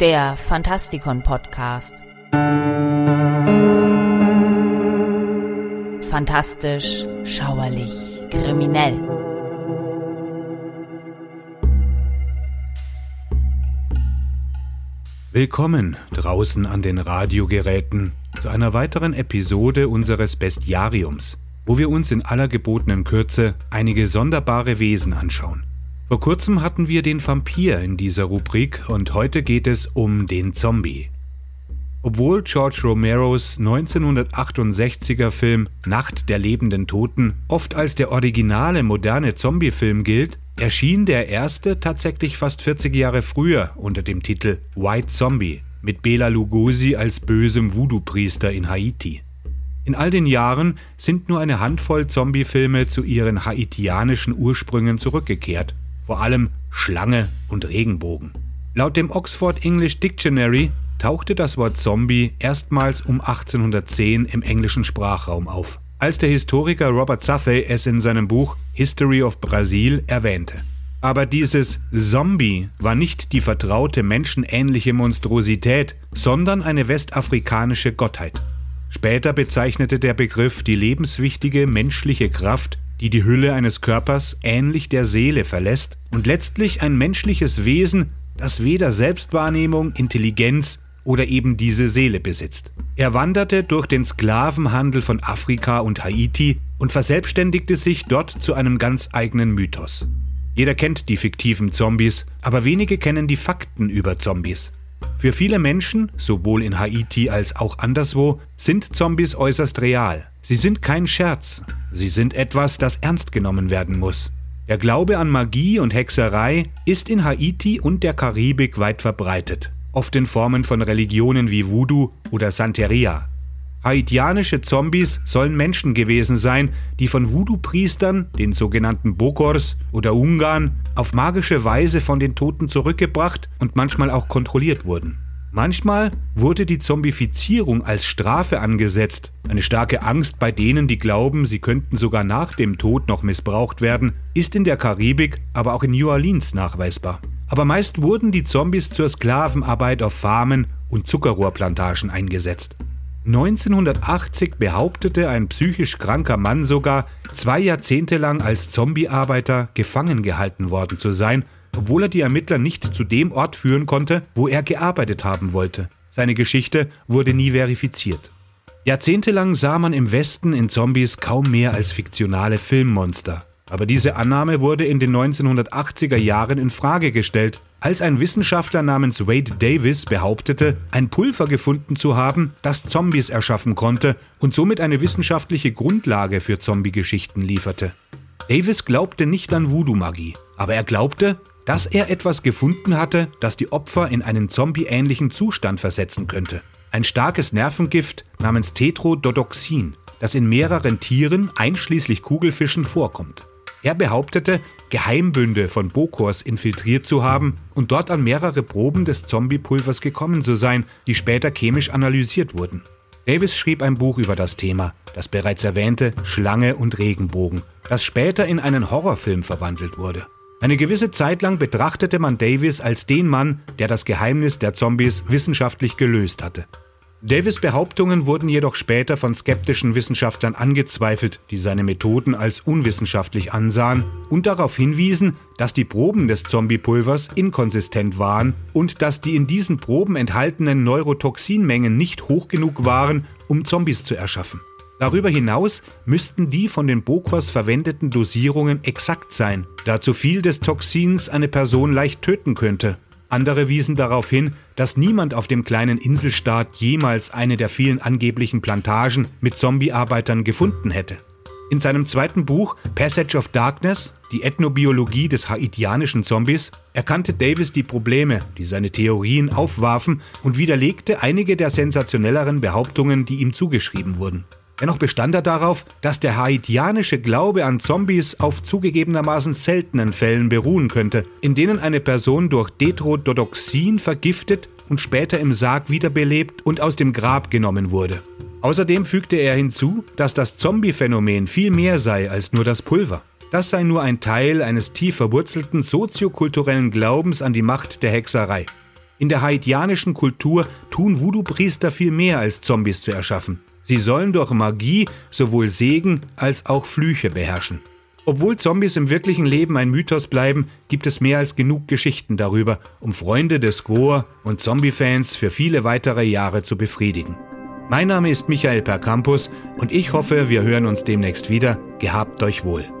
der Fantastikon Podcast. Fantastisch, schauerlich, kriminell. Willkommen draußen an den Radiogeräten zu einer weiteren Episode unseres Bestiariums, wo wir uns in aller gebotenen Kürze einige sonderbare Wesen anschauen. Vor kurzem hatten wir den Vampir in dieser Rubrik und heute geht es um den Zombie. Obwohl George Romeros 1968er Film Nacht der lebenden Toten oft als der originale moderne Zombie-Film gilt, erschien der erste tatsächlich fast 40 Jahre früher unter dem Titel White Zombie mit Bela Lugosi als bösem Voodoo-Priester in Haiti. In all den Jahren sind nur eine Handvoll Zombie-Filme zu ihren haitianischen Ursprüngen zurückgekehrt vor allem Schlange und Regenbogen. Laut dem Oxford English Dictionary tauchte das Wort Zombie erstmals um 1810 im englischen Sprachraum auf, als der Historiker Robert Southey es in seinem Buch History of Brazil erwähnte. Aber dieses Zombie war nicht die vertraute menschenähnliche Monstrosität, sondern eine westafrikanische Gottheit. Später bezeichnete der Begriff die lebenswichtige menschliche Kraft, die die Hülle eines Körpers ähnlich der Seele verlässt und letztlich ein menschliches Wesen, das weder Selbstwahrnehmung, Intelligenz oder eben diese Seele besitzt. Er wanderte durch den Sklavenhandel von Afrika und Haiti und verselbstständigte sich dort zu einem ganz eigenen Mythos. Jeder kennt die fiktiven Zombies, aber wenige kennen die Fakten über Zombies. Für viele Menschen, sowohl in Haiti als auch anderswo, sind Zombies äußerst real. Sie sind kein Scherz, sie sind etwas, das ernst genommen werden muss. Der Glaube an Magie und Hexerei ist in Haiti und der Karibik weit verbreitet, oft in Formen von Religionen wie Voodoo oder Santeria. Haitianische Zombies sollen Menschen gewesen sein, die von Voodoo-Priestern, den sogenannten Bokors oder Ungarn, auf magische Weise von den Toten zurückgebracht und manchmal auch kontrolliert wurden. Manchmal wurde die Zombifizierung als Strafe angesetzt, eine starke Angst bei denen, die glauben, sie könnten sogar nach dem Tod noch missbraucht werden, ist in der Karibik, aber auch in New Orleans nachweisbar. Aber meist wurden die Zombies zur Sklavenarbeit auf Farmen und Zuckerrohrplantagen eingesetzt. 1980 behauptete ein psychisch kranker Mann sogar, zwei Jahrzehnte lang als Zombiearbeiter gefangen gehalten worden zu sein, obwohl er die Ermittler nicht zu dem Ort führen konnte, wo er gearbeitet haben wollte. Seine Geschichte wurde nie verifiziert. Jahrzehntelang sah man im Westen in Zombies kaum mehr als fiktionale Filmmonster. Aber diese Annahme wurde in den 1980er Jahren in Frage gestellt als ein Wissenschaftler namens Wade Davis behauptete, ein Pulver gefunden zu haben, das Zombies erschaffen konnte und somit eine wissenschaftliche Grundlage für Zombie-Geschichten lieferte. Davis glaubte nicht an Voodoo-Magie, aber er glaubte, dass er etwas gefunden hatte, das die Opfer in einen zombie-ähnlichen Zustand versetzen könnte. Ein starkes Nervengift namens Tetrododoxin, das in mehreren Tieren, einschließlich Kugelfischen, vorkommt. Er behauptete, Geheimbünde von Bokors infiltriert zu haben und dort an mehrere Proben des Zombie-Pulvers gekommen zu sein, die später chemisch analysiert wurden. Davis schrieb ein Buch über das Thema, das bereits erwähnte Schlange und Regenbogen, das später in einen Horrorfilm verwandelt wurde. Eine gewisse Zeit lang betrachtete man Davis als den Mann, der das Geheimnis der Zombies wissenschaftlich gelöst hatte. Davis Behauptungen wurden jedoch später von skeptischen Wissenschaftlern angezweifelt, die seine Methoden als unwissenschaftlich ansahen und darauf hinwiesen, dass die Proben des Zombiepulvers inkonsistent waren und dass die in diesen Proben enthaltenen Neurotoxinmengen nicht hoch genug waren, um Zombies zu erschaffen. Darüber hinaus müssten die von den Bokors verwendeten Dosierungen exakt sein, da zu viel des Toxins eine Person leicht töten könnte andere wiesen darauf hin, dass niemand auf dem kleinen Inselstaat jemals eine der vielen angeblichen Plantagen mit Zombiearbeitern gefunden hätte. In seinem zweiten Buch Passage of Darkness, die Ethnobiologie des haitianischen Zombies, erkannte Davis die Probleme, die seine Theorien aufwarfen und widerlegte einige der sensationelleren Behauptungen, die ihm zugeschrieben wurden. Dennoch bestand er darauf, dass der haitianische Glaube an Zombies auf zugegebenermaßen seltenen Fällen beruhen könnte, in denen eine Person durch Detrododoxin vergiftet und später im Sarg wiederbelebt und aus dem Grab genommen wurde. Außerdem fügte er hinzu, dass das Zombie-Phänomen viel mehr sei als nur das Pulver. Das sei nur ein Teil eines tief verwurzelten soziokulturellen Glaubens an die Macht der Hexerei. In der haitianischen Kultur tun Voodoo-Priester viel mehr als Zombies zu erschaffen. Sie sollen durch Magie sowohl Segen als auch Flüche beherrschen. Obwohl Zombies im wirklichen Leben ein Mythos bleiben, gibt es mehr als genug Geschichten darüber, um Freunde des Gore und Zombie-Fans für viele weitere Jahre zu befriedigen. Mein Name ist Michael Percampus und ich hoffe, wir hören uns demnächst wieder. Gehabt euch wohl.